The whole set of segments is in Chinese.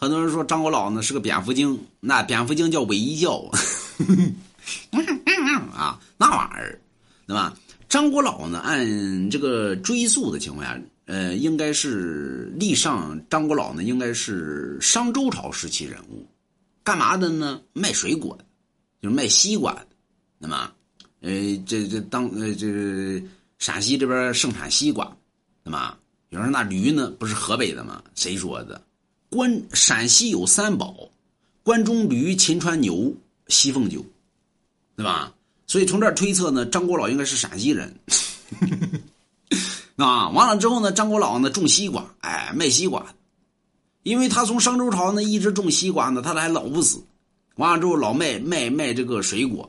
很多人说张国老呢是个蝙蝠精，那蝙蝠精叫韦一叫，啊，那玩意儿，对吧？张国老呢，按这个追溯的情况下，呃，应该是历上张国老呢，应该是商周朝时期人物，干嘛的呢？卖水果，就是卖西瓜。那么，呃，这这当呃这陕西这边盛产西瓜，那么有人说那驴呢，不是河北的吗？谁说的？关陕西有三宝：关中驴、秦川牛、西凤酒，对吧？所以从这儿推测呢，张国老应该是陕西人。啊，完了之后呢，张国老呢种西瓜，哎，卖西瓜，因为他从商周朝呢一直种西瓜呢，他还老不死。完了之后老卖卖卖这个水果，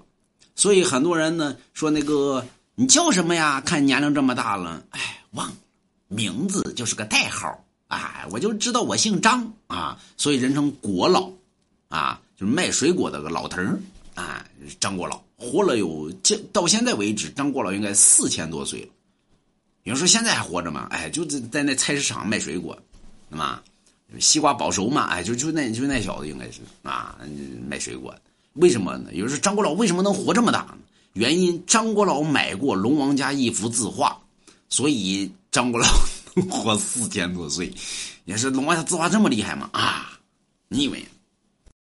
所以很多人呢说那个你叫什么呀？看年龄这么大了，哎，忘了名字就是个代号。哎，我就知道我姓张啊，所以人称国老，啊，就是卖水果的个老头儿啊，张国老活了有到现在为止，张国老应该四千多岁了。有人说现在还活着吗？哎，就在在那菜市场卖水果，那么西瓜保熟嘛，哎，就就那就那小子应该是啊，卖水果。为什么呢？有人说张国老为什么能活这么大呢？原因张国老买过龙王家一幅字画，所以张国老。活四千多岁，也是龙王的字画这么厉害吗？啊，你以为？